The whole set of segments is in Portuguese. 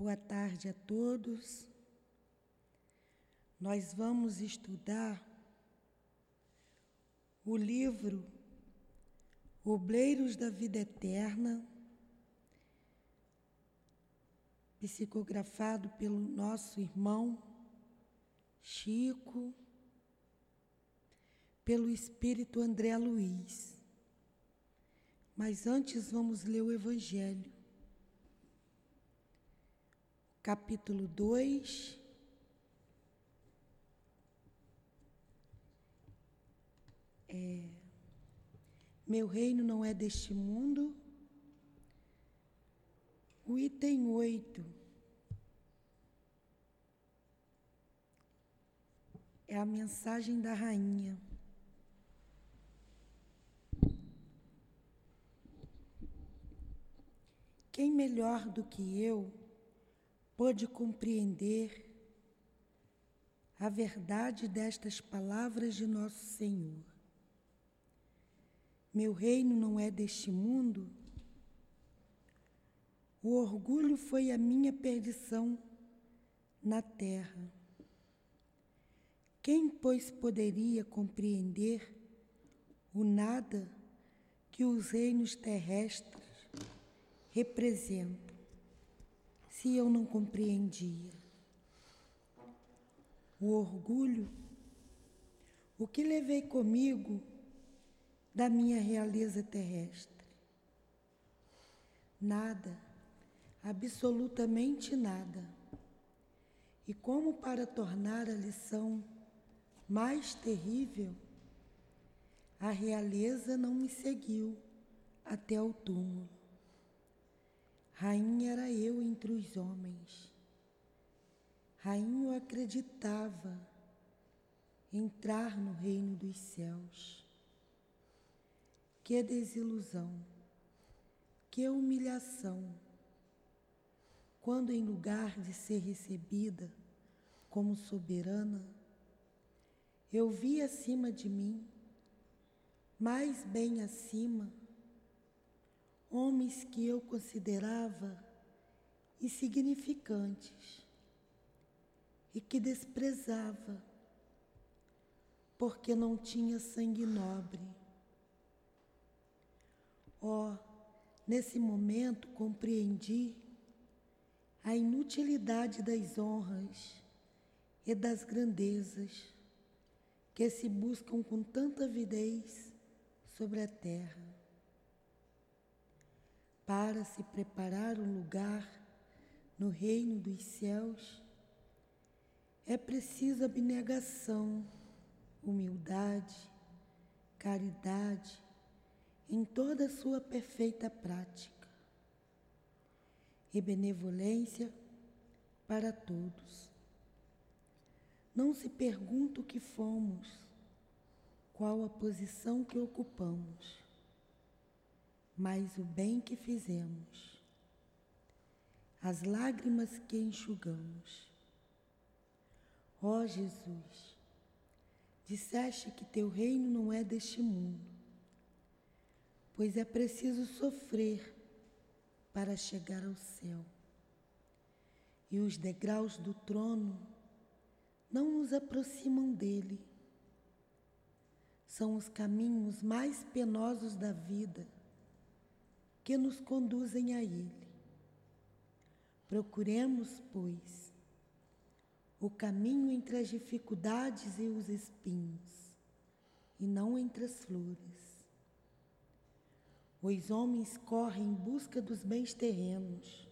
Boa tarde a todos. Nós vamos estudar o livro Obleiros da Vida Eterna, psicografado pelo nosso irmão Chico, pelo Espírito André Luiz. Mas antes vamos ler o Evangelho. Capítulo 2. É, meu reino não é deste mundo. O item 8 é a mensagem da rainha. Quem melhor do que eu pôde compreender a verdade destas palavras de nosso Senhor? Meu reino não é deste mundo. O orgulho foi a minha perdição na terra. Quem, pois, poderia compreender o nada que os reinos terrestres representam, se eu não compreendia? O orgulho, o que levei comigo da minha realeza terrestre. Nada, absolutamente nada. E como para tornar a lição mais terrível, a realeza não me seguiu até o túmulo. Rainha era eu entre os homens. Rainha eu acreditava entrar no reino dos céus. Que desilusão, que humilhação, quando em lugar de ser recebida como soberana, eu vi acima de mim, mais bem acima, homens que eu considerava insignificantes e que desprezava, porque não tinha sangue nobre Ó, oh, nesse momento compreendi a inutilidade das honras e das grandezas que se buscam com tanta avidez sobre a terra. Para se preparar um lugar no reino dos céus, é preciso abnegação, humildade, caridade, em toda a sua perfeita prática e benevolência para todos. Não se pergunta o que fomos, qual a posição que ocupamos, mas o bem que fizemos, as lágrimas que enxugamos. Ó Jesus, disseste que teu reino não é deste mundo pois é preciso sofrer para chegar ao céu. E os degraus do trono não nos aproximam dele. São os caminhos mais penosos da vida que nos conduzem a ele. Procuremos, pois, o caminho entre as dificuldades e os espinhos, e não entre as flores. Os homens correm em busca dos bens terrenos,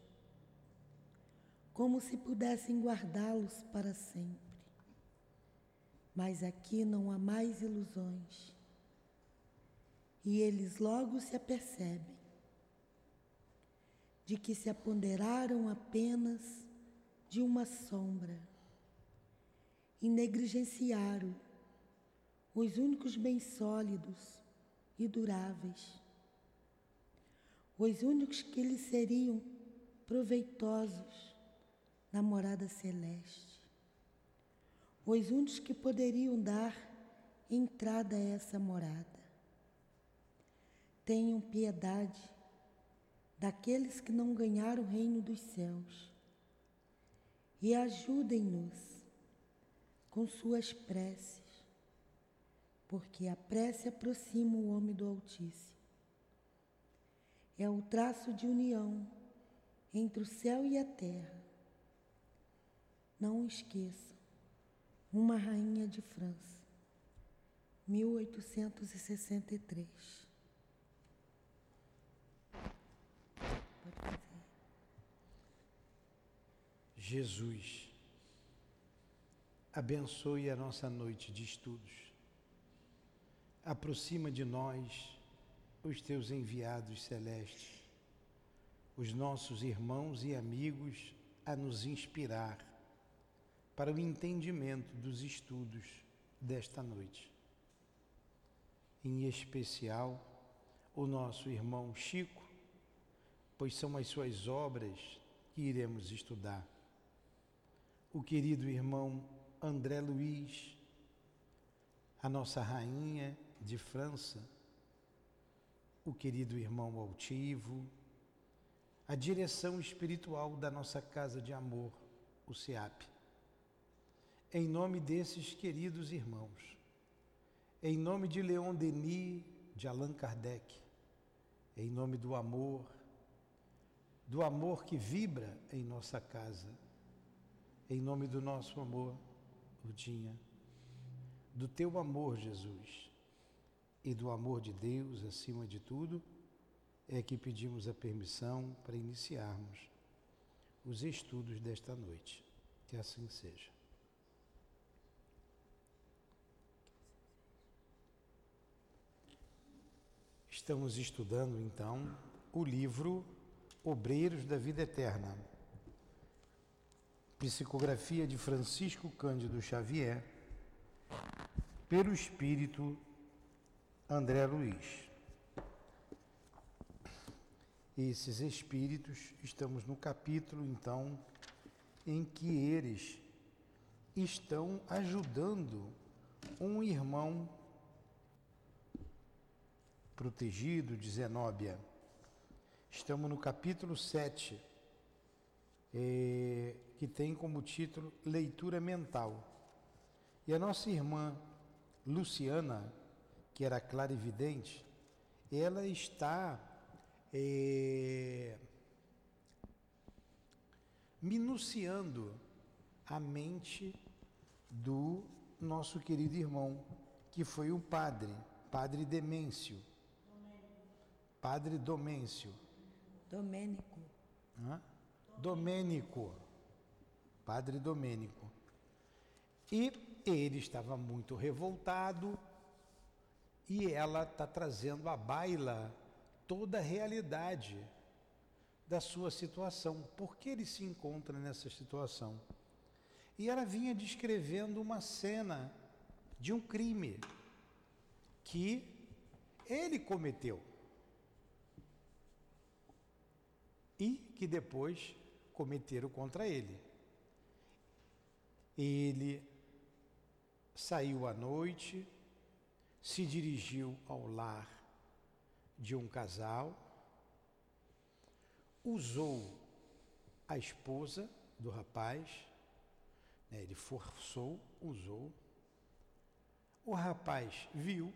como se pudessem guardá-los para sempre. Mas aqui não há mais ilusões. E eles logo se apercebem de que se apoderaram apenas de uma sombra e negligenciaram os únicos bens sólidos e duráveis os únicos que lhe seriam proveitosos na morada celeste, os únicos que poderiam dar entrada a essa morada. Tenham piedade daqueles que não ganharam o reino dos céus, e ajudem-nos com suas preces, porque a prece aproxima o homem do Altíssimo. É o traço de união entre o céu e a terra. Não esqueçam, uma rainha de França, 1863. Jesus, abençoe a nossa noite de estudos. Aproxima de nós os teus enviados celestes, os nossos irmãos e amigos a nos inspirar para o entendimento dos estudos desta noite. Em especial, o nosso irmão Chico, pois são as suas obras que iremos estudar o querido irmão André Luiz, a nossa rainha de França, o querido irmão altivo, a direção espiritual da nossa casa de amor, o SEAP. Em nome desses queridos irmãos, em nome de Leon Denis, de Allan Kardec, em nome do amor, do amor que vibra em nossa casa em nome do nosso amor, Rutinha, do teu amor, Jesus, e do amor de Deus acima de tudo, é que pedimos a permissão para iniciarmos os estudos desta noite. Que assim seja. Estamos estudando então o livro Obreiros da Vida Eterna Psicografia de Francisco Cândido Xavier, pelo Espírito André Luiz. Esses espíritos, estamos no capítulo então em que eles estão ajudando um irmão protegido de Zenóbia. Estamos no capítulo 7 é, que tem como título Leitura Mental. E a nossa irmã Luciana, que era clarividente, ela está é, minuciando a mente do nosso querido irmão, que foi o padre, padre Demêncio. Padre Domêncio. Domênico. Hã? Domênico, Padre Domênico. E ele estava muito revoltado e ela está trazendo à baila toda a realidade da sua situação. Por que ele se encontra nessa situação? E ela vinha descrevendo uma cena de um crime que ele cometeu. E que depois cometeram contra ele. Ele saiu à noite, se dirigiu ao lar de um casal, usou a esposa do rapaz, né, ele forçou, usou. O rapaz viu,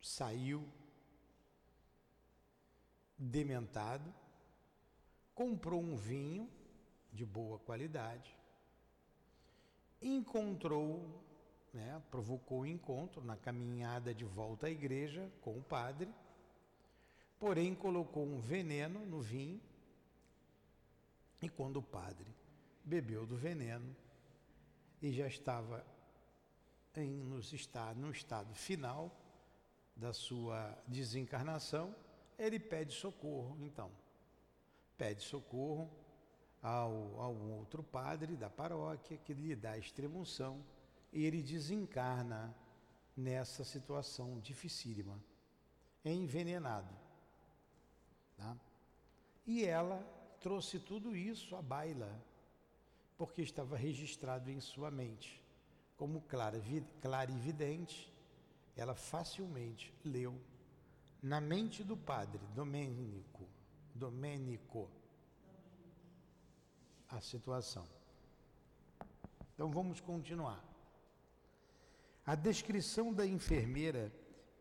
saiu dementado, comprou um vinho de boa qualidade, encontrou, né, provocou o encontro na caminhada de volta à igreja com o padre, porém colocou um veneno no vinho, e quando o padre bebeu do veneno e já estava em, nos estado, no estado final da sua desencarnação, ele pede socorro, então. Pede socorro ao, ao outro padre da paróquia que lhe dá extremunção e ele desencarna nessa situação dificílima, envenenado. Tá? E ela trouxe tudo isso à baila, porque estava registrado em sua mente. Como clara, clarividente, ela facilmente leu na mente do padre Domênico Domênico. A situação. Então vamos continuar. A descrição da enfermeira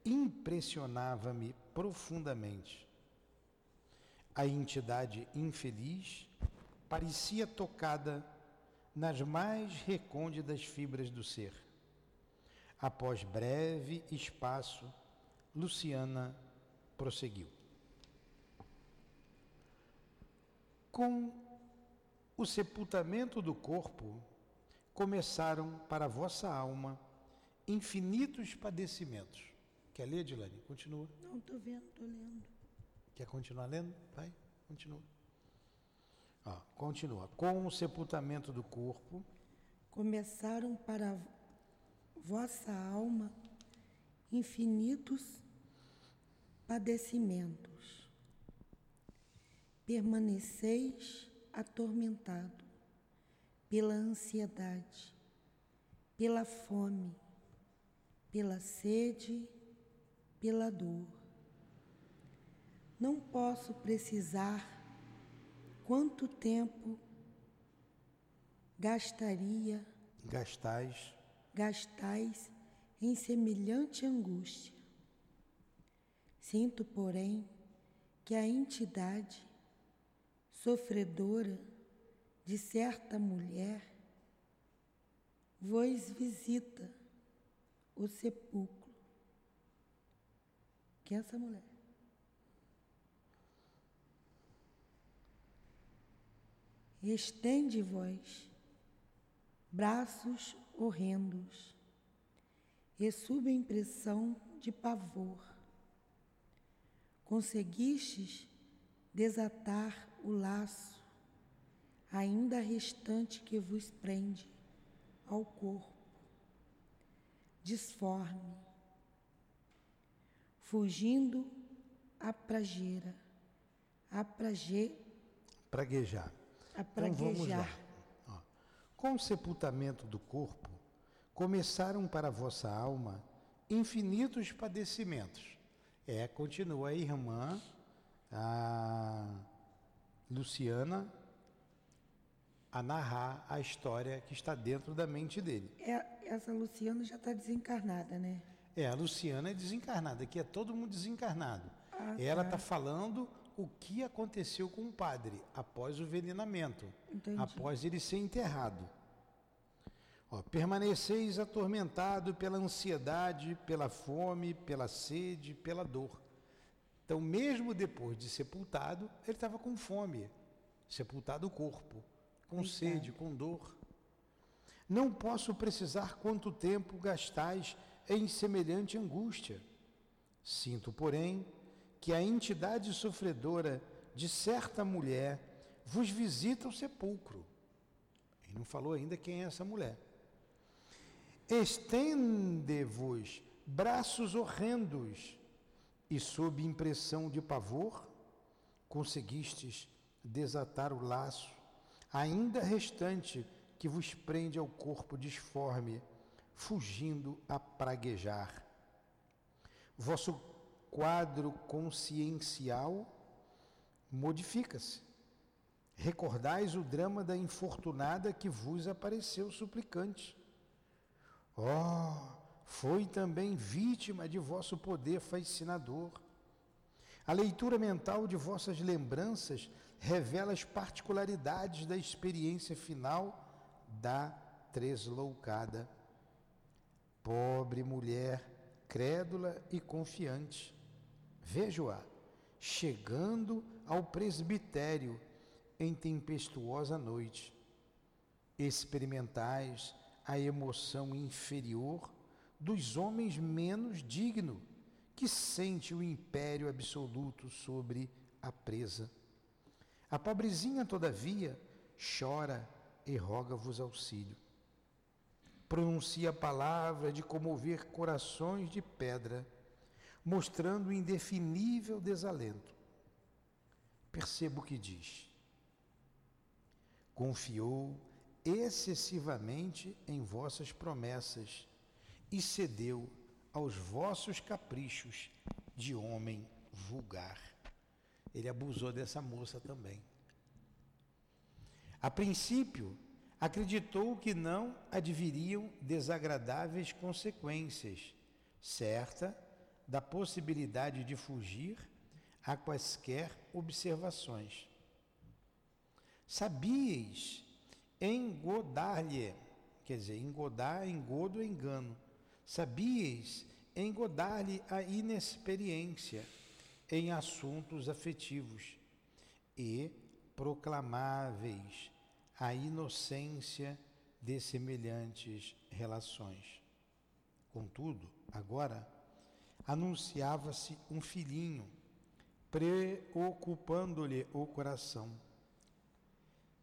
impressionava-me profundamente. A entidade infeliz parecia tocada nas mais recônditas fibras do ser. Após breve espaço, Luciana prosseguiu. Com o sepultamento do corpo, começaram para a vossa alma infinitos padecimentos. Quer ler, Dilane? Continua. Não, estou vendo, estou lendo. Quer continuar lendo? Vai, continua. Ah, continua. Com o sepultamento do corpo. Começaram para vossa alma infinitos padecimentos. Permaneceis atormentado pela ansiedade, pela fome, pela sede, pela dor. Não posso precisar quanto tempo gastaria gastais gastais em semelhante angústia. Sinto, porém, que a entidade sofredora de certa mulher vos visita o sepulcro. Que é essa mulher? Estende vós braços horrendos e sob impressão de pavor. Conseguistes desatar o laço ainda restante que vos prende ao corpo, disforme, fugindo a pragueira, a prague... praguejar. A praguejar. Então vamos lá. Com o sepultamento do corpo, começaram para a vossa alma infinitos padecimentos. É, continua a irmã, a Luciana, a narrar a história que está dentro da mente dele. É, essa Luciana já está desencarnada, né? É, a Luciana é desencarnada, aqui é todo mundo desencarnado. Ah, Ela está tá falando o que aconteceu com o padre após o envenenamento, Entendi. após ele ser enterrado. Ó, permaneceis atormentado pela ansiedade, pela fome, pela sede, pela dor. Então, mesmo depois de sepultado, ele estava com fome, sepultado o corpo com sede, com dor. Não posso precisar quanto tempo gastais em semelhante angústia. Sinto, porém, que a entidade sofredora de certa mulher vos visita o sepulcro. E não falou ainda quem é essa mulher. Estende-vos braços horrendos, e sob impressão de pavor, conseguistes desatar o laço ainda restante que vos prende ao corpo disforme, fugindo a praguejar. Vosso quadro consciencial modifica-se. Recordais o drama da infortunada que vos apareceu suplicante. Oh, foi também vítima de vosso poder fascinador. A leitura mental de vossas lembranças revela as particularidades da experiência final da tresloucada. Pobre mulher, crédula e confiante. Vejo-a chegando ao presbitério em tempestuosa noite. Experimentais a emoção inferior dos homens menos dignos, que sente o império absoluto sobre a presa. A pobrezinha, todavia, chora e roga-vos auxílio. Pronuncia a palavra de comover corações de pedra, mostrando indefinível desalento. Percebo o que diz. Confiou excessivamente em vossas promessas e cedeu aos vossos caprichos de homem vulgar ele abusou dessa moça também. A princípio, acreditou que não adviriam desagradáveis consequências, certa da possibilidade de fugir a quaisquer observações. Sabíeis engodar-lhe, quer dizer, engodar, engodo, engano. Sabíeis engodar-lhe a inexperiência em assuntos afetivos e proclamáveis a inocência de semelhantes relações. Contudo, agora, anunciava-se um filhinho, preocupando-lhe o coração.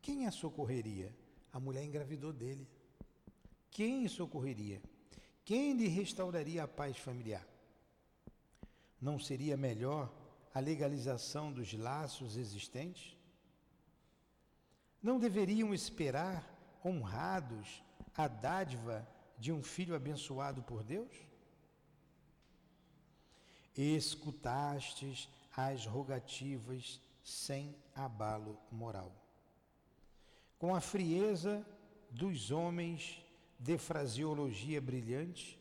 Quem a socorreria? A mulher engravidou dele. Quem socorreria? Quem lhe restauraria a paz familiar? Não seria melhor a legalização dos laços existentes? Não deveriam esperar, honrados, a dádiva de um filho abençoado por Deus? Escutastes as rogativas sem abalo moral. Com a frieza dos homens de fraseologia brilhante,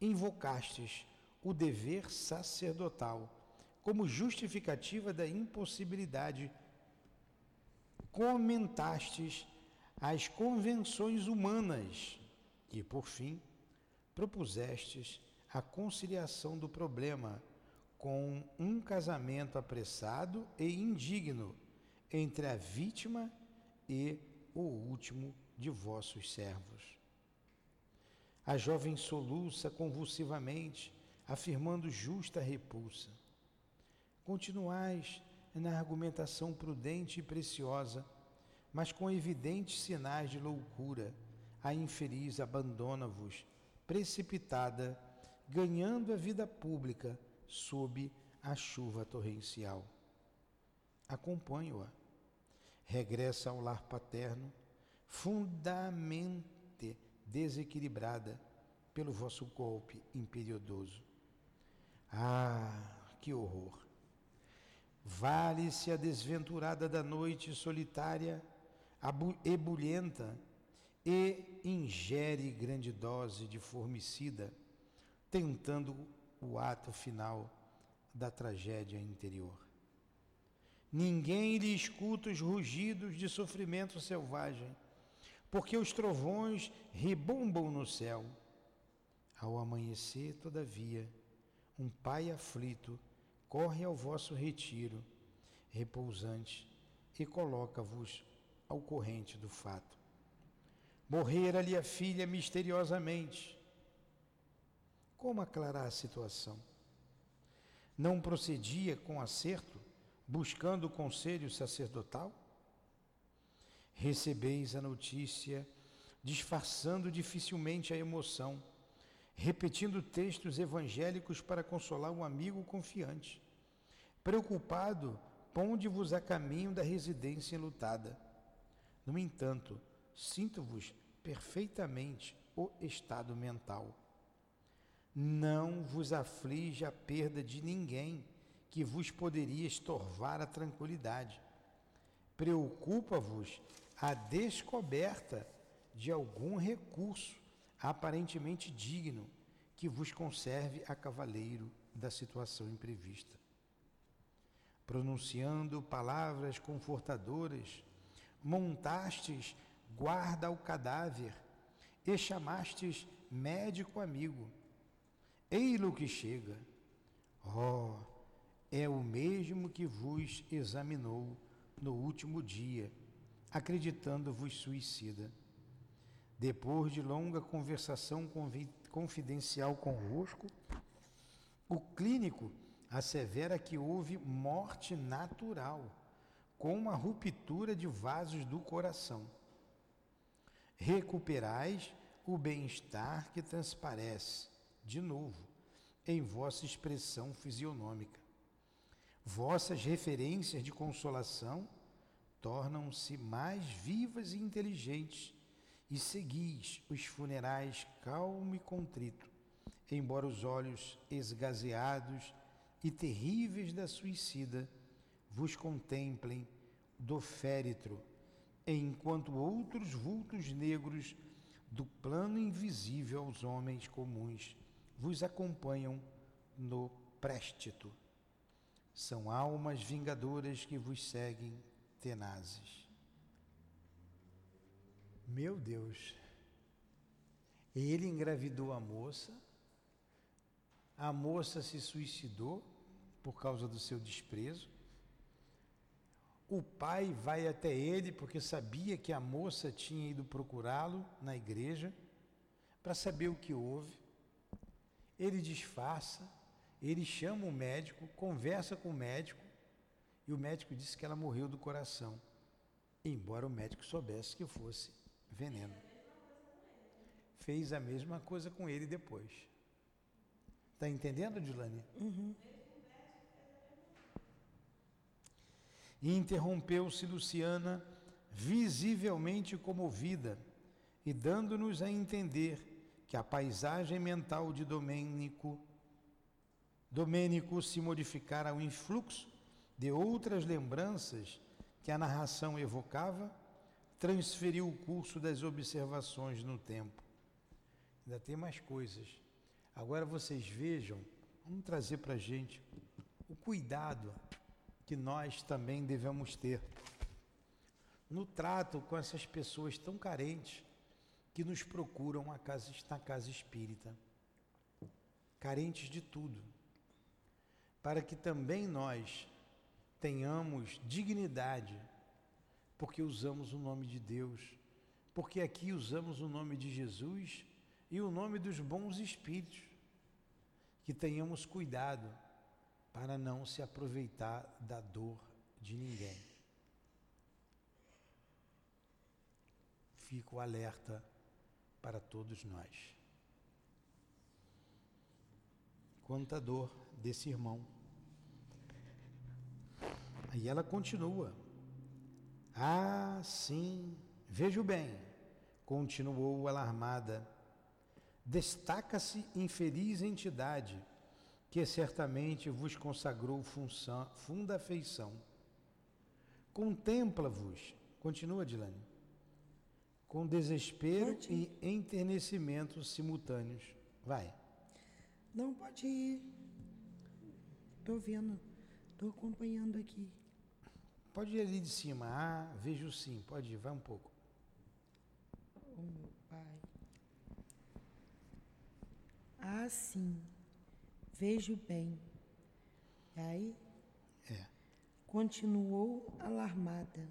invocastes o dever sacerdotal como justificativa da impossibilidade comentastes as convenções humanas e, por fim, propusestes a conciliação do problema com um casamento apressado e indigno entre a vítima e o último de vossos servos. A jovem soluça convulsivamente, afirmando justa repulsa. Continuais na argumentação prudente e preciosa, mas com evidentes sinais de loucura, a infeliz abandona-vos, precipitada, ganhando a vida pública sob a chuva torrencial. Acompanho-a. Regressa ao lar paterno, fundamente desequilibrada pelo vosso golpe imperioso. Ah, que horror! Vale-se a desventurada da noite solitária, ebulhenta, e ingere grande dose de formicida, tentando o ato final da tragédia interior. Ninguém lhe escuta os rugidos de sofrimento selvagem, porque os trovões rebumbam no céu. Ao amanhecer, todavia, um pai aflito corre ao vosso retiro repousante e coloca-vos ao corrente do fato. Morrera-lhe a filha misteriosamente. Como aclarar a situação? Não procedia com acerto, buscando o conselho sacerdotal? Recebeis a notícia, disfarçando dificilmente a emoção, repetindo textos evangélicos para consolar um amigo confiante. Preocupado, ponde-vos a caminho da residência enlutada. No entanto, sinto-vos perfeitamente o estado mental. Não vos aflige a perda de ninguém que vos poderia estorvar a tranquilidade. Preocupa-vos a descoberta de algum recurso aparentemente digno que vos conserve a cavaleiro da situação imprevista pronunciando palavras confortadoras, montastes guarda ao cadáver e chamastes médico amigo. Ei-lo que chega. Oh, é o mesmo que vos examinou no último dia, acreditando-vos suicida. Depois de longa conversação confidencial convosco, o clínico assevera que houve morte natural, com uma ruptura de vasos do coração. Recuperais o bem-estar que transparece, de novo, em vossa expressão fisionômica. Vossas referências de consolação tornam-se mais vivas e inteligentes, e seguis os funerais calmo e contrito, embora os olhos esgazeados e terríveis da suicida vos contemplem do féretro enquanto outros vultos negros do plano invisível aos homens comuns vos acompanham no préstito. São almas vingadoras que vos seguem tenazes. Meu Deus. Ele engravidou a moça, a moça se suicidou por causa do seu desprezo. O pai vai até ele porque sabia que a moça tinha ido procurá-lo na igreja para saber o que houve. Ele disfarça, ele chama o médico, conversa com o médico e o médico disse que ela morreu do coração, embora o médico soubesse que fosse veneno. Fez a mesma coisa com ele depois. Está entendendo, Dilane? Uhum. Interrompeu-se Luciana, visivelmente comovida, e dando-nos a entender que a paisagem mental de Domênico, Domênico se modificara ao influxo de outras lembranças que a narração evocava, transferiu o curso das observações no tempo. Ainda tem mais coisas. Agora vocês vejam, vamos trazer para a gente o cuidado que nós também devemos ter no trato com essas pessoas tão carentes que nos procuram a casa, na casa espírita, carentes de tudo, para que também nós tenhamos dignidade, porque usamos o nome de Deus, porque aqui usamos o nome de Jesus e o nome dos bons espíritos, que tenhamos cuidado para não se aproveitar da dor de ninguém. Fico alerta para todos nós. Quanta dor desse irmão. Aí ela continua. Ah, sim, vejo bem, continuou alarmada. Destaca-se infeliz entidade que certamente vos consagrou função, funda afeição. Contempla-vos, continua Dilane, com desespero Pode e enternecimento simultâneos. Vai. Não pode ir. Estou vendo, estou acompanhando aqui. Pode ir ali de cima. Ah, vejo sim. Pode ir, vai um pouco. O meu pai. Ah, sim. Vejo bem. E aí? É. Continuou alarmada.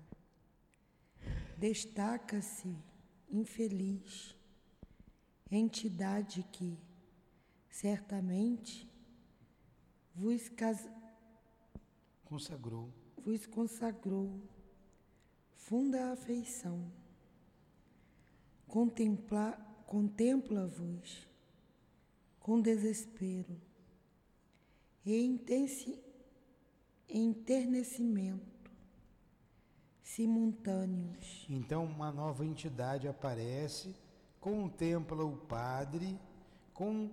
Destaca-se infeliz, entidade que, certamente, vos, cas... Consagrou. Vos consagrou funda afeição. Contempla... Contempla-vos com desespero e intensi... enternecimento simultâneos. Então, uma nova entidade aparece, contempla o padre com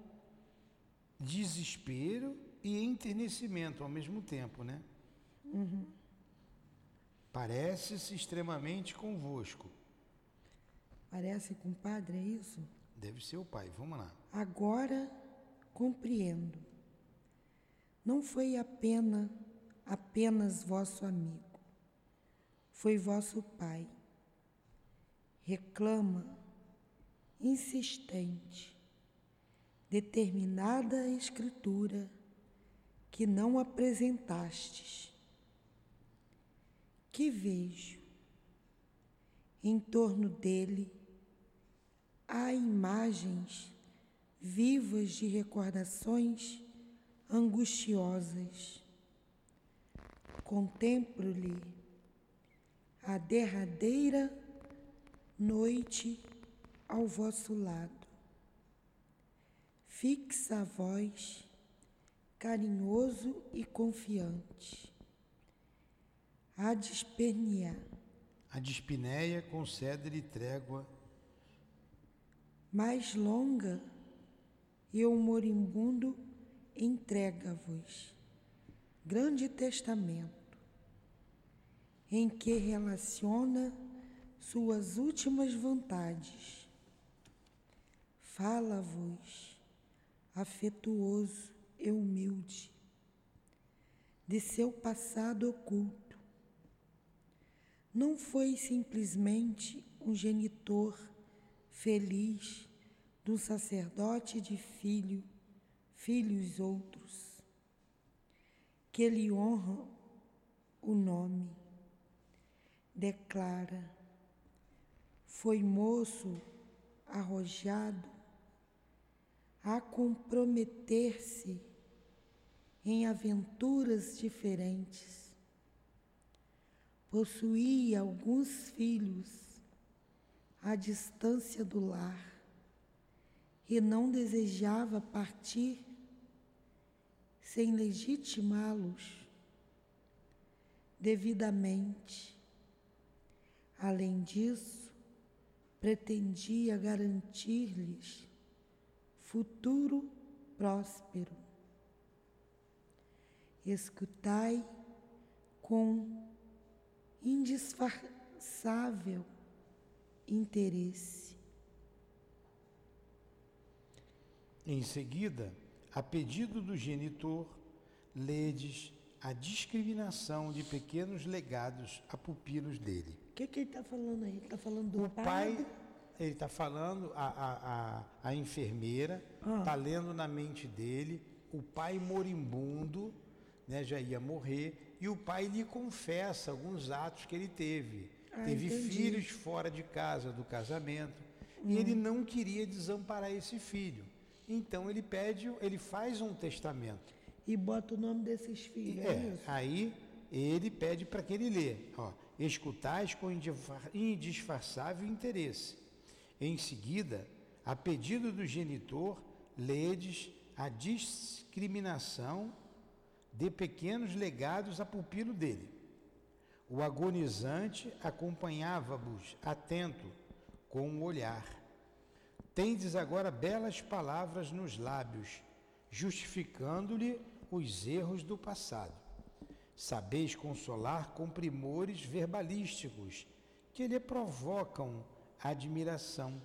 desespero e enternecimento ao mesmo tempo, né? Parece-se extremamente convosco. Parece com o padre, é isso? Deve ser o pai. Vamos lá. Agora compreendo. Não foi apenas, apenas vosso amigo, foi vosso pai. Reclama, insistente, determinada escritura que não apresentastes. Que vejo em torno dele há imagens vivas de recordações angustiosas. Contemplo-lhe a derradeira noite ao vosso lado. Fixa a voz, carinhoso e confiante. A despernear, A dispneia concede-lhe trégua mais longa, e o moribundo entrega-vos grande testamento, em que relaciona suas últimas vontades. Fala-vos, afetuoso e humilde, de seu passado oculto. Não foi simplesmente um genitor feliz um sacerdote de filho, filhos outros, que lhe honra o nome, declara, foi moço arrojado a comprometer-se em aventuras diferentes. Possuía alguns filhos à distância do lar e não desejava partir sem legitimá-los devidamente. Além disso, pretendia garantir-lhes futuro próspero. Escutai com indisfarçável interesse. Em seguida, a pedido do genitor, ledes a discriminação de pequenos legados a pupilos dele. O que, que ele está falando aí? Ele está falando do o pai. Ele está falando, a, a, a, a enfermeira está ah. lendo na mente dele, o pai moribundo, né, já ia morrer, e o pai lhe confessa alguns atos que ele teve. Ah, teve entendi. filhos fora de casa, do casamento, hum. e ele hum. não queria desamparar esse filho. Então ele pede, ele faz um testamento. E bota o nome desses filhos. É, é aí ele pede para que ele lê. Ó, Escutais com indisfarçável interesse. Em seguida, a pedido do genitor, ledes a discriminação de pequenos legados a pupilo dele. O agonizante acompanhava-vos atento com o um olhar. Tendes agora belas palavras nos lábios, justificando-lhe os erros do passado. Sabeis consolar com primores verbalísticos que lhe provocam admiração.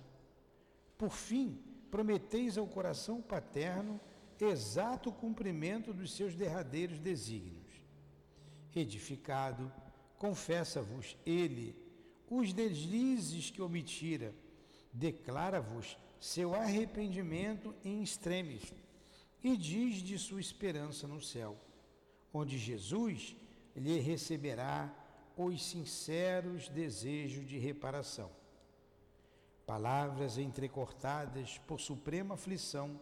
Por fim, prometeis ao coração paterno exato cumprimento dos seus derradeiros desígnios. Edificado, confessa-vos ele os deslizes que omitira, declara-vos seu arrependimento em extremis e diz de sua esperança no céu, onde Jesus lhe receberá os sinceros desejos de reparação. Palavras entrecortadas por suprema aflição,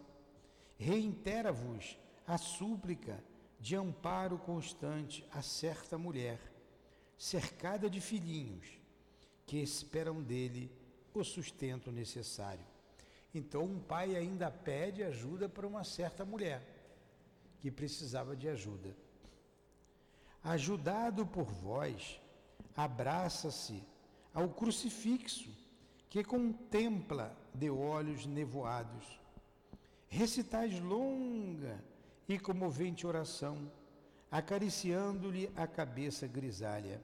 reitera-vos a súplica de amparo constante a certa mulher, cercada de filhinhos, que esperam dele o sustento necessário. Então, um pai ainda pede ajuda para uma certa mulher que precisava de ajuda. Ajudado por vós, abraça-se ao crucifixo que contempla de olhos nevoados. Recitais longa e comovente oração, acariciando-lhe a cabeça grisalha.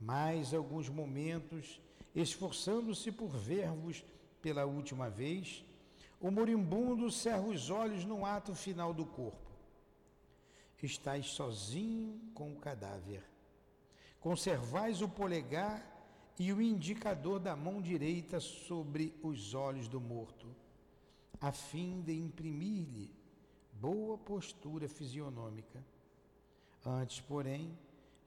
Mais alguns momentos, esforçando-se por ver-vos pela última vez, o moribundo cerra os olhos no ato final do corpo. Estás sozinho com o cadáver. Conservais o polegar e o indicador da mão direita sobre os olhos do morto, a fim de imprimir-lhe boa postura fisionômica. Antes, porém,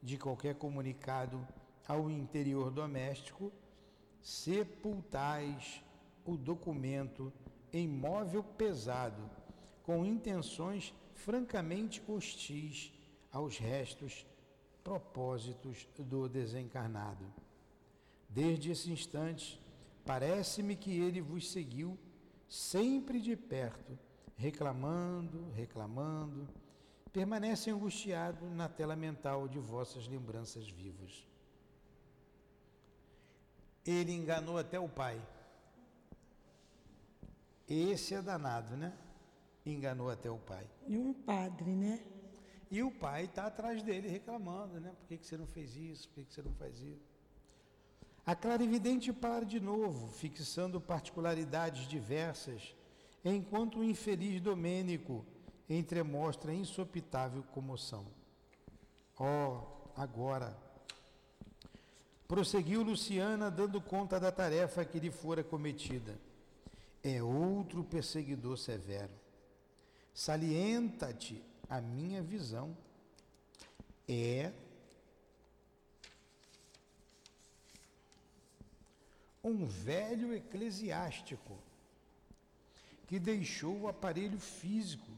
de qualquer comunicado ao interior doméstico, sepultais o documento em móvel pesado, com intenções francamente hostis aos restos, propósitos do desencarnado. Desde esse instante, parece-me que ele vos seguiu sempre de perto, reclamando, reclamando, permanece angustiado na tela mental de vossas lembranças vivas. Ele enganou até o pai. Esse é danado, né? Enganou até o pai. E um padre, né? E o pai está atrás dele reclamando, né? Por que, que você não fez isso? Por que, que você não faz isso? A clarividente para de novo, fixando particularidades diversas, enquanto o infeliz Domênico entremostra insopitável comoção. Oh, agora! Prosseguiu Luciana, dando conta da tarefa que lhe fora cometida. É outro perseguidor severo. Salienta-te a minha visão. É um velho eclesiástico que deixou o aparelho físico,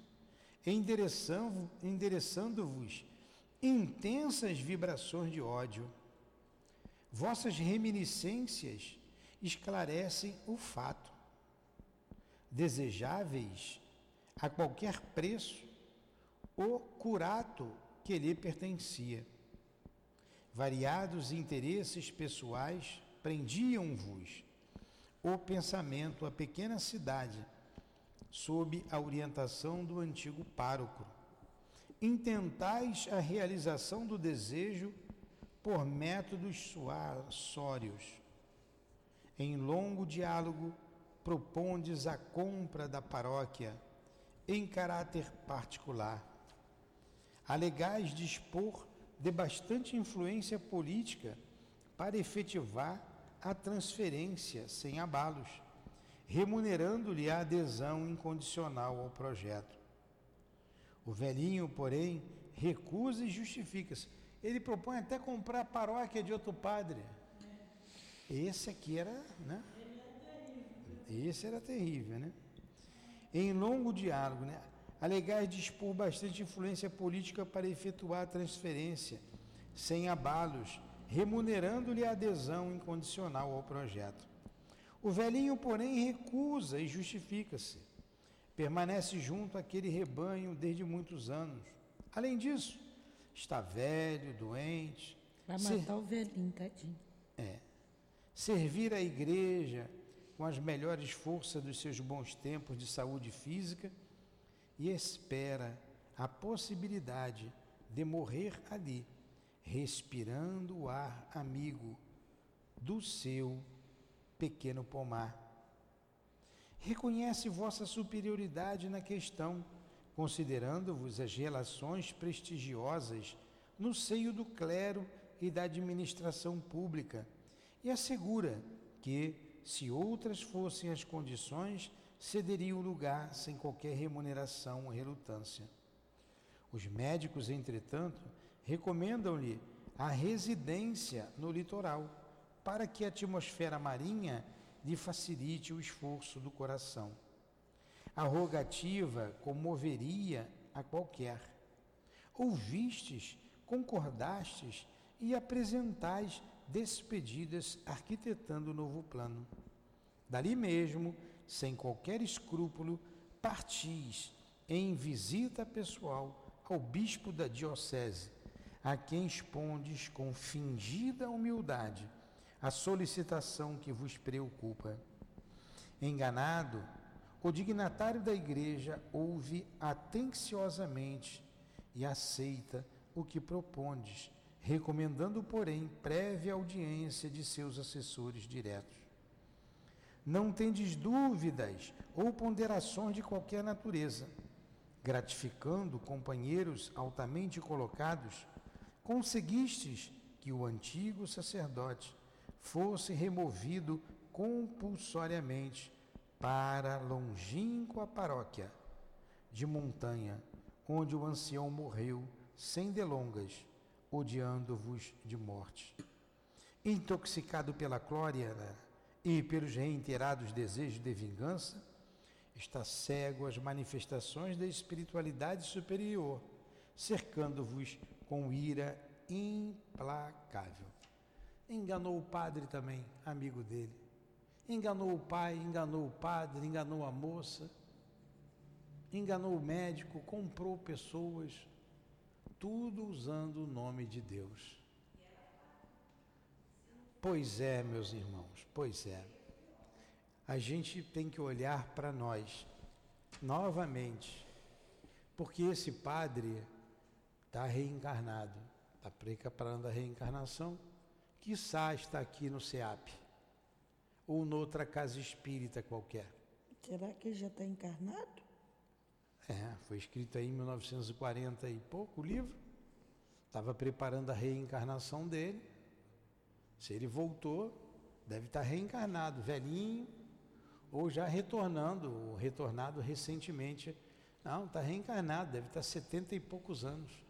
endereçando-vos intensas vibrações de ódio. Vossas reminiscências esclarecem o fato. Desejáveis a qualquer preço o curato que lhe pertencia. Variados interesses pessoais prendiam-vos o pensamento à pequena cidade, sob a orientação do antigo pároco. Intentais a realização do desejo por métodos suários. Em longo diálogo, propondes a compra da paróquia em caráter particular. Alegais dispor de bastante influência política para efetivar a transferência sem abalos, remunerando-lhe a adesão incondicional ao projeto. O velhinho, porém, recusa e justifica-se. Ele propõe até comprar a paróquia de outro padre. Esse aqui era, né? Esse era terrível, né? Em longo diálogo, né? Alegais dispor bastante influência política para efetuar a transferência, sem abalos, remunerando-lhe a adesão incondicional ao projeto. O velhinho, porém, recusa e justifica-se. Permanece junto àquele rebanho desde muitos anos. Além disso, está velho, doente. Vai matar ser... o velhinho, tadinho. É. Servir a igreja com as melhores forças dos seus bons tempos de saúde física e espera a possibilidade de morrer ali respirando o ar amigo do seu pequeno pomar. Reconhece vossa superioridade na questão, considerando-vos as relações prestigiosas no seio do clero e da administração pública, e assegura que, se outras fossem as condições, cederia o lugar sem qualquer remuneração ou relutância. Os médicos, entretanto, recomendam-lhe a residência no litoral, para que a atmosfera marinha lhe facilite o esforço do coração. A rogativa comoveria a qualquer. Ouvistes, concordastes e apresentais despedidas arquitetando o novo plano. Dali mesmo, sem qualquer escrúpulo, partis em visita pessoal ao bispo da diocese a quem expondes com fingida humildade a solicitação que vos preocupa. Enganado, o dignatário da igreja ouve atenciosamente e aceita o que propondes, recomendando, porém, prévia audiência de seus assessores diretos. Não tendes dúvidas ou ponderações de qualquer natureza, gratificando companheiros altamente colocados conseguistes que o antigo sacerdote fosse removido compulsoriamente para longínqua paróquia de montanha, onde o ancião morreu sem delongas, odiando-vos de morte. Intoxicado pela glória e pelos reiterados desejos de vingança, está cego às manifestações da espiritualidade superior, cercando-vos com ira implacável. Enganou o padre também, amigo dele. Enganou o pai, enganou o padre, enganou a moça, enganou o médico, comprou pessoas, tudo usando o nome de Deus. Pois é, meus irmãos, pois é. A gente tem que olhar para nós novamente, porque esse padre está reencarnado, está preparando a reencarnação, quiçá está aqui no SEAP ou noutra casa espírita qualquer. Será que ele já está encarnado? É, foi escrito aí em 1940 e pouco o livro. Estava preparando a reencarnação dele. Se ele voltou, deve estar reencarnado, velhinho, ou já retornando, ou retornado recentemente. Não, está reencarnado, deve estar 70 e poucos anos.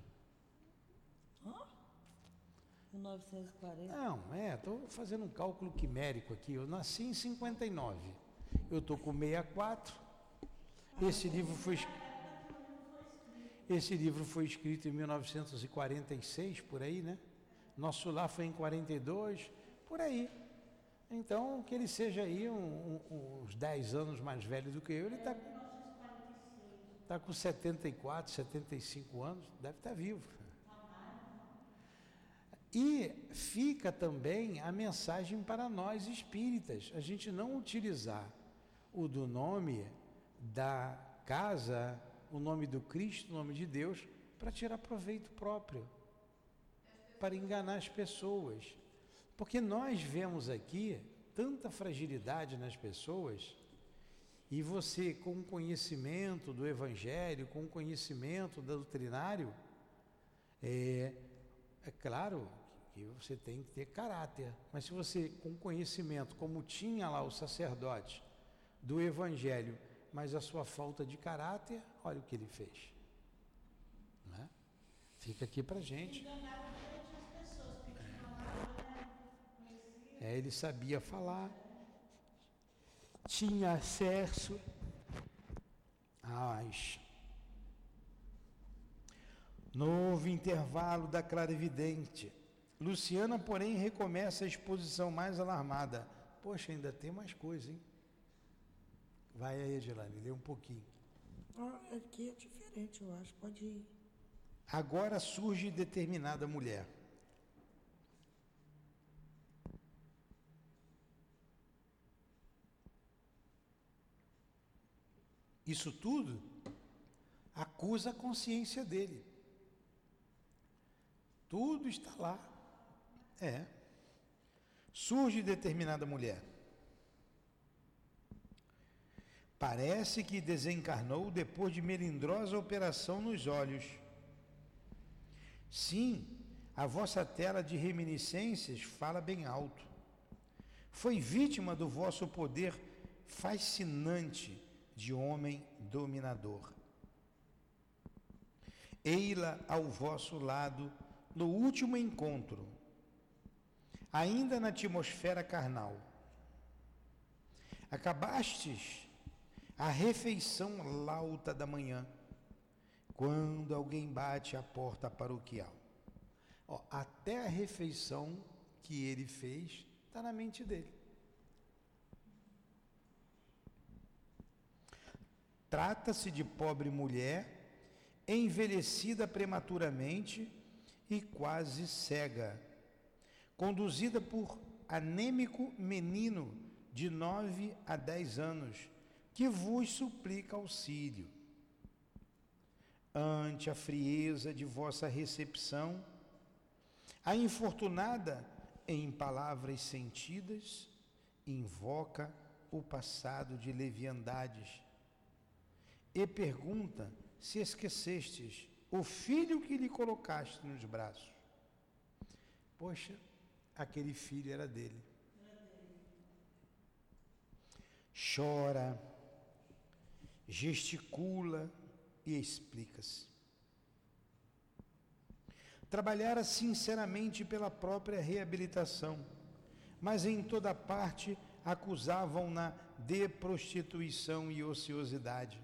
1940? Não, é, estou fazendo um cálculo quimérico aqui. Eu nasci em 59. Eu estou com 64. Esse livro foi esse livro foi escrito em 1946, por aí, né? Nosso lar foi em 42, por aí. Então, que ele seja aí um, um, uns 10 anos mais velho do que eu, ele está tá com 74, 75 anos, deve estar tá vivo. E fica também a mensagem para nós espíritas, a gente não utilizar o do nome da casa, o nome do Cristo, o nome de Deus, para tirar proveito próprio, para enganar as pessoas. Porque nós vemos aqui tanta fragilidade nas pessoas, e você, com conhecimento do Evangelho, com conhecimento do doutrinário, é, é claro que você tem que ter caráter. Mas se você, com conhecimento, como tinha lá o sacerdote do Evangelho, mas a sua falta de caráter, olha o que ele fez. Né? Fica aqui para gente. É, ele sabia falar, tinha acesso às. Novo intervalo da clarividente. Luciana, porém, recomeça a exposição mais alarmada. Poxa, ainda tem mais coisa, hein? Vai aí, Gelane, lê um pouquinho. Ah, aqui é diferente, eu acho. Pode ir. Agora surge determinada mulher. Isso tudo acusa a consciência dele. Tudo está lá. É. Surge determinada mulher. Parece que desencarnou depois de melindrosa operação nos olhos. Sim, a vossa tela de reminiscências fala bem alto. Foi vítima do vosso poder fascinante de homem dominador. Ei-la ao vosso lado no último encontro ainda na atmosfera carnal. Acabastes a refeição lauta da manhã, quando alguém bate a porta paroquial. Ó, até a refeição que ele fez está na mente dele. Trata-se de pobre mulher, envelhecida prematuramente e quase cega conduzida por anêmico menino de nove a dez anos, que vos suplica auxílio. Ante a frieza de vossa recepção, a infortunada, em palavras sentidas, invoca o passado de leviandades e pergunta se esquecestes o filho que lhe colocaste nos braços. Poxa, aquele filho era dele. Chora, gesticula e explica-se. Trabalhara sinceramente pela própria reabilitação, mas em toda parte acusavam-na de prostituição e ociosidade.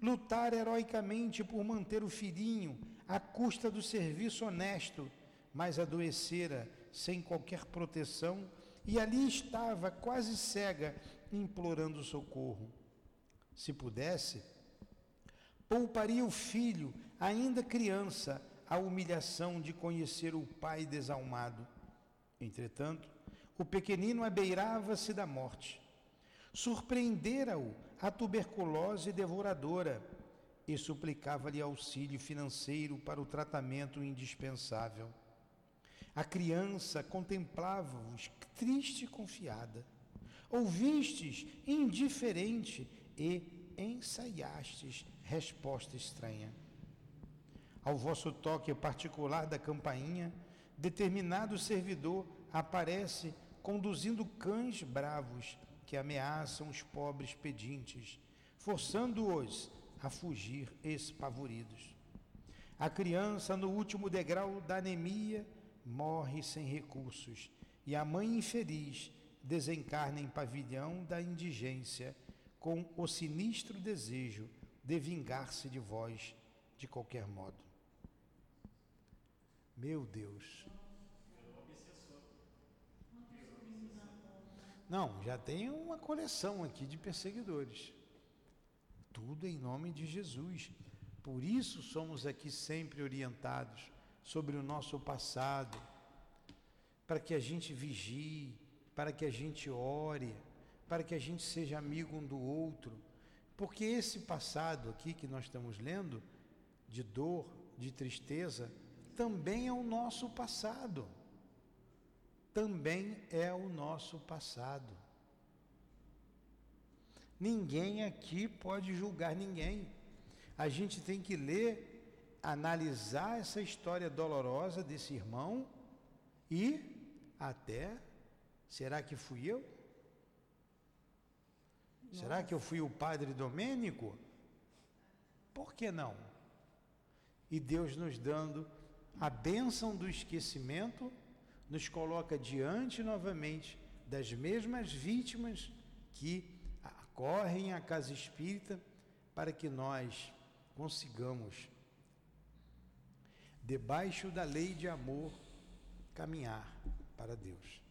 Lutar heroicamente por manter o filhinho à custa do serviço honesto, mas adoecera sem qualquer proteção, e ali estava, quase cega, implorando socorro. Se pudesse, pouparia o filho, ainda criança, a humilhação de conhecer o pai desalmado. Entretanto, o pequenino abeirava-se da morte. Surpreendera-o a tuberculose devoradora e suplicava-lhe auxílio financeiro para o tratamento indispensável. A criança contemplava-vos triste e confiada. Ouvistes indiferente e ensaiastes resposta estranha. Ao vosso toque particular da campainha, determinado servidor aparece conduzindo cães bravos que ameaçam os pobres pedintes, forçando-os a fugir espavoridos. A criança, no último degrau da anemia, morre sem recursos, e a mãe infeliz desencarna em pavilhão da indigência, com o sinistro desejo de vingar-se de vós de qualquer modo. Meu Deus. Não, já tem uma coleção aqui de perseguidores. Tudo em nome de Jesus. Por isso somos aqui sempre orientados sobre o nosso passado, para que a gente vigie, para que a gente ore, para que a gente seja amigo um do outro. Porque esse passado aqui que nós estamos lendo, de dor, de tristeza, também é o nosso passado também é o nosso passado. Ninguém aqui pode julgar ninguém. A gente tem que ler, analisar essa história dolorosa desse irmão e até, será que fui eu? Nossa. Será que eu fui o padre Domênico? Por que não? E Deus nos dando a bênção do esquecimento nos coloca diante novamente das mesmas vítimas que correm à casa espírita para que nós consigamos, debaixo da lei de amor, caminhar para Deus.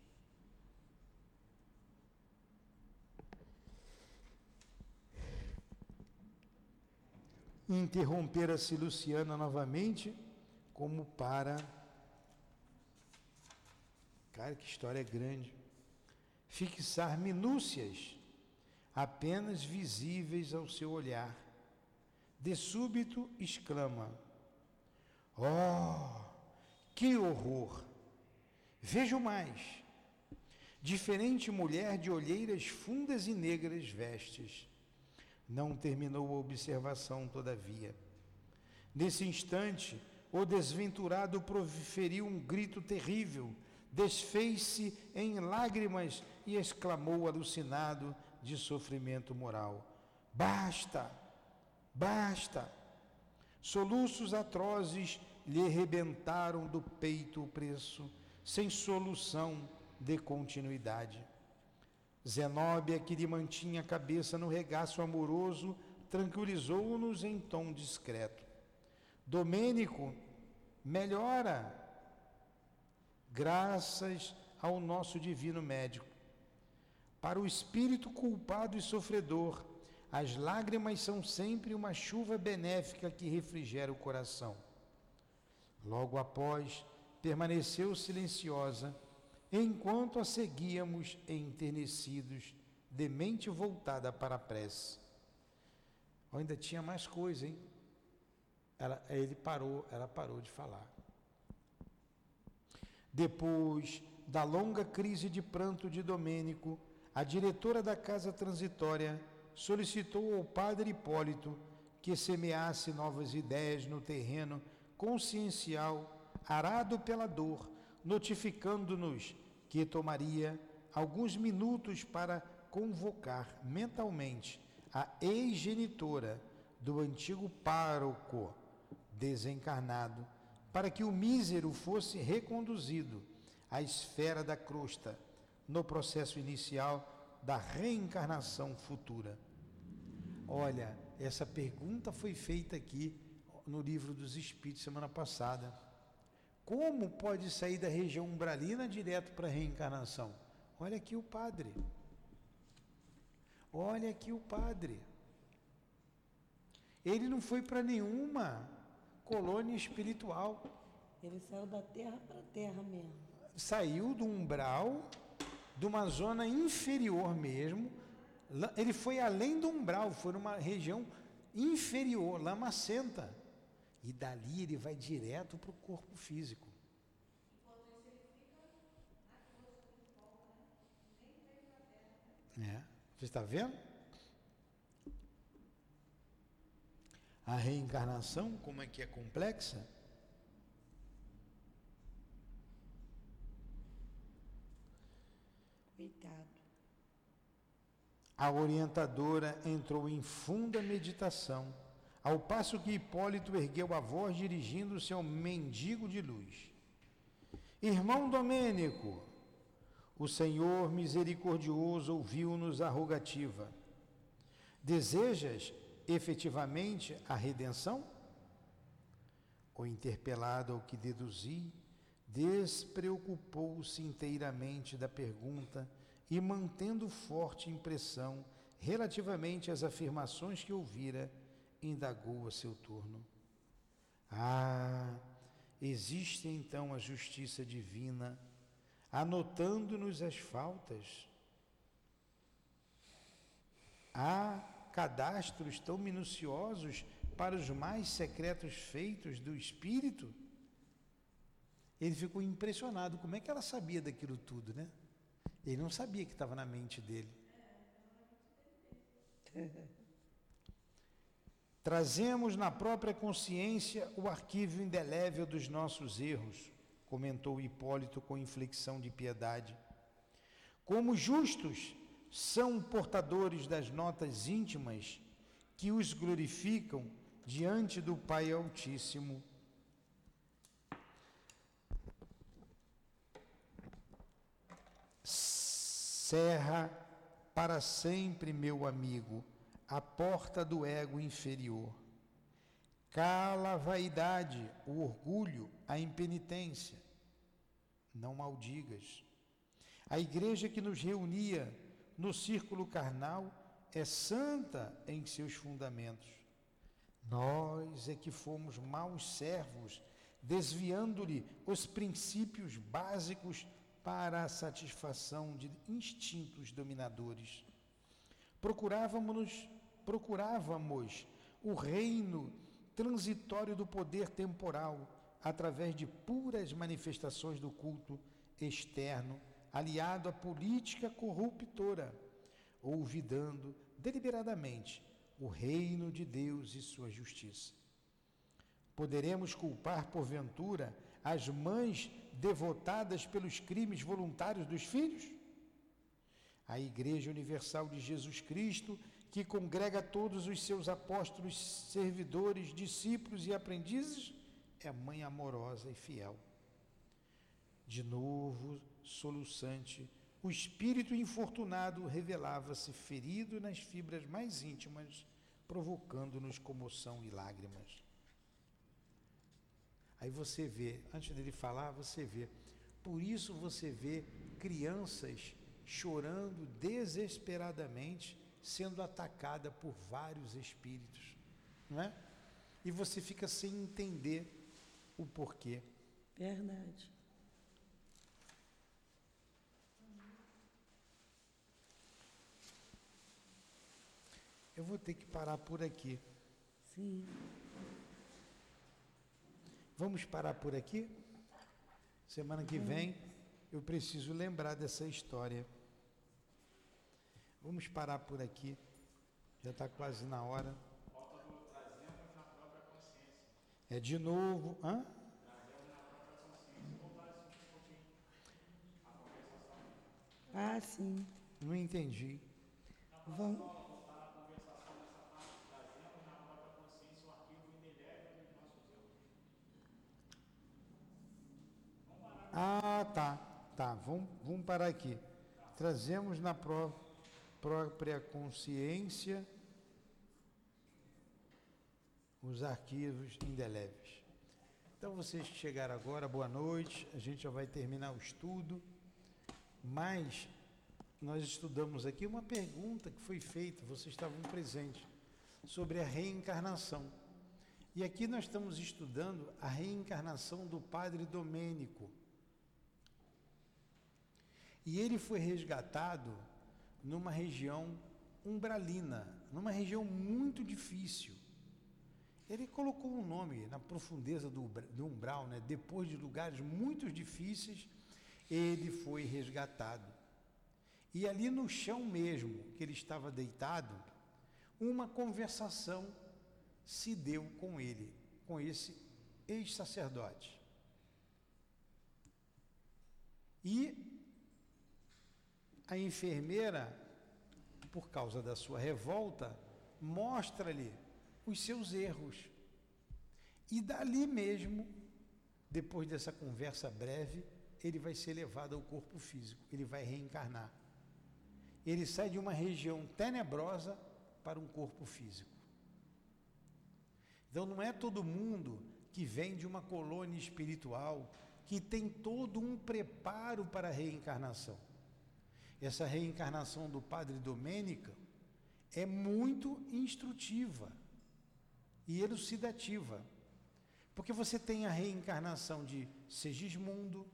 Interromper-se Luciana novamente, como para Cara, que história grande. Fixar minúcias apenas visíveis ao seu olhar. De súbito exclama: Oh, que horror! Vejo mais. Diferente mulher de olheiras fundas e negras vestes. Não terminou a observação, todavia. Nesse instante, o desventurado proferiu um grito terrível desfez-se em lágrimas e exclamou alucinado de sofrimento moral: Basta! Basta! Soluços atrozes lhe rebentaram do peito o preço, sem solução de continuidade. Zenóbia, que lhe mantinha a cabeça no regaço amoroso, tranquilizou-nos em tom discreto. Domênico, melhora, graças ao nosso divino médico. Para o espírito culpado e sofredor, as lágrimas são sempre uma chuva benéfica que refrigera o coração. Logo após, permaneceu silenciosa, enquanto a seguíamos enternecidos, de mente voltada para a prece. Ainda tinha mais coisa, hein? Ela, ele parou, ela parou de falar. Depois da longa crise de pranto de Domênico, a diretora da casa transitória solicitou ao padre Hipólito que semeasse novas ideias no terreno consciencial arado pela dor, notificando-nos que tomaria alguns minutos para convocar mentalmente a ex-genitora do antigo pároco desencarnado para que o mísero fosse reconduzido à esfera da crosta no processo inicial da reencarnação futura. Olha, essa pergunta foi feita aqui no livro dos Espíritos semana passada. Como pode sair da região umbralina direto para a reencarnação? Olha aqui o padre. Olha aqui o padre. Ele não foi para nenhuma colônia espiritual. Ele saiu da terra para a terra mesmo. Saiu do umbral, de uma zona inferior mesmo. Ele foi além do umbral, foi numa região inferior, lamacenta. E dali ele vai direto para o corpo físico. É. Você está vendo? A reencarnação, como é que é complexa? Coitado. A orientadora entrou em funda meditação, ao passo que Hipólito ergueu a voz dirigindo-se ao mendigo de luz. Irmão Domênico, o Senhor misericordioso ouviu-nos a rogativa. Desejas efetivamente a redenção? O interpelado ao que deduzi despreocupou-se inteiramente da pergunta e, mantendo forte impressão relativamente às afirmações que ouvira, indagou a seu turno. Ah, existe então a justiça divina anotando-nos as faltas. Há cadastros tão minuciosos para os mais secretos feitos do espírito. Ele ficou impressionado. Como é que ela sabia daquilo tudo, né? Ele não sabia que estava na mente dele. Trazemos na própria consciência o arquivo indelével dos nossos erros comentou Hipólito com inflexão de piedade. Como justos são portadores das notas íntimas que os glorificam diante do Pai Altíssimo. Cerra para sempre, meu amigo, a porta do ego inferior Cala a vaidade, o orgulho, a impenitência. Não maldigas. A igreja que nos reunia no círculo carnal é santa em seus fundamentos. Nós é que fomos maus servos, desviando-lhe os princípios básicos para a satisfação de instintos dominadores. Procurávamos, procurávamos o reino transitório do poder temporal, através de puras manifestações do culto externo, aliado à política corruptora, olvidando deliberadamente o reino de Deus e sua justiça. Poderemos culpar, porventura, as mães devotadas pelos crimes voluntários dos filhos? A Igreja Universal de Jesus Cristo que congrega todos os seus apóstolos, servidores, discípulos e aprendizes, é mãe amorosa e fiel. De novo, soluçante, o espírito infortunado revelava-se ferido nas fibras mais íntimas, provocando-nos comoção e lágrimas. Aí você vê, antes dele falar, você vê. Por isso você vê crianças chorando desesperadamente sendo atacada por vários espíritos, não é? E você fica sem entender o porquê. Verdade. Eu vou ter que parar por aqui. Sim. Vamos parar por aqui? Semana que vem eu preciso lembrar dessa história. Vamos parar por aqui. Já está quase na hora. É de novo. Hã? Ah, sim. Não entendi. Vamos. Ah, tá. Tá. Vamos, vamos parar aqui. Trazemos na prova própria consciência os arquivos indeléveis. Então, vocês que chegaram agora, boa noite. A gente já vai terminar o estudo, mas nós estudamos aqui uma pergunta que foi feita, vocês estavam presentes, sobre a reencarnação. E aqui nós estamos estudando a reencarnação do Padre Domênico. E ele foi resgatado numa região umbralina, numa região muito difícil. Ele colocou um nome na profundeza do, do umbral, né? depois de lugares muito difíceis, ele foi resgatado. E ali no chão mesmo, que ele estava deitado, uma conversação se deu com ele, com esse ex-sacerdote. E a enfermeira, por causa da sua revolta, mostra-lhe os seus erros. E dali mesmo, depois dessa conversa breve, ele vai ser levado ao corpo físico, ele vai reencarnar. Ele sai de uma região tenebrosa para um corpo físico. Então não é todo mundo que vem de uma colônia espiritual que tem todo um preparo para a reencarnação. Essa reencarnação do Padre Domênica é muito instrutiva e elucidativa. Porque você tem a reencarnação de Segismundo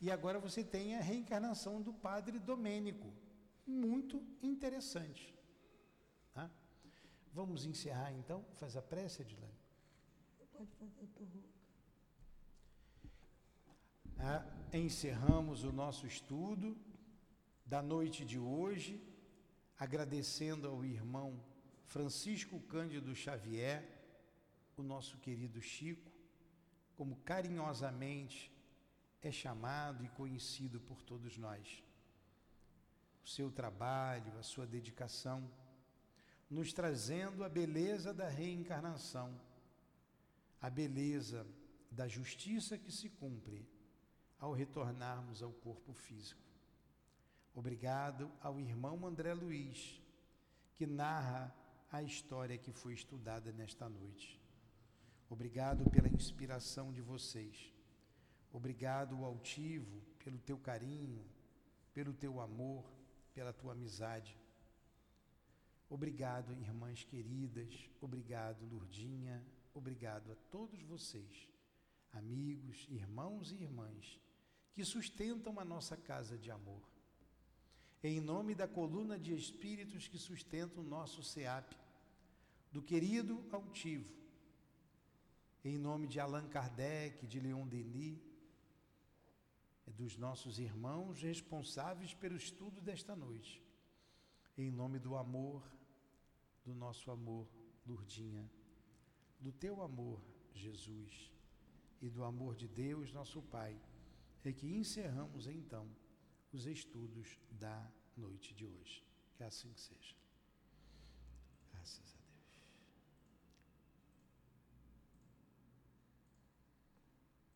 e agora você tem a reencarnação do Padre Domênico. Muito interessante. Tá? Vamos encerrar então? Faz a prece, Edilane. Pode fazer, Torruca. Ah, encerramos o nosso estudo da noite de hoje, agradecendo ao irmão Francisco Cândido Xavier, o nosso querido Chico, como carinhosamente é chamado e conhecido por todos nós. O seu trabalho, a sua dedicação, nos trazendo a beleza da reencarnação, a beleza da justiça que se cumpre ao retornarmos ao corpo físico. Obrigado ao irmão André Luiz, que narra a história que foi estudada nesta noite. Obrigado pela inspiração de vocês. Obrigado, altivo, pelo teu carinho, pelo teu amor, pela tua amizade. Obrigado, irmãs queridas. Obrigado, Lurdinha. Obrigado a todos vocês, amigos, irmãos e irmãs, que sustentam a nossa casa de amor em nome da coluna de espíritos que sustentam o nosso SEAP, do querido altivo, em nome de Allan Kardec, de Leon Denis, dos nossos irmãos responsáveis pelo estudo desta noite, em nome do amor, do nosso amor, Lurdinha, do teu amor, Jesus, e do amor de Deus, nosso Pai, é que encerramos então os estudos da noite de hoje. Que assim seja. Graças a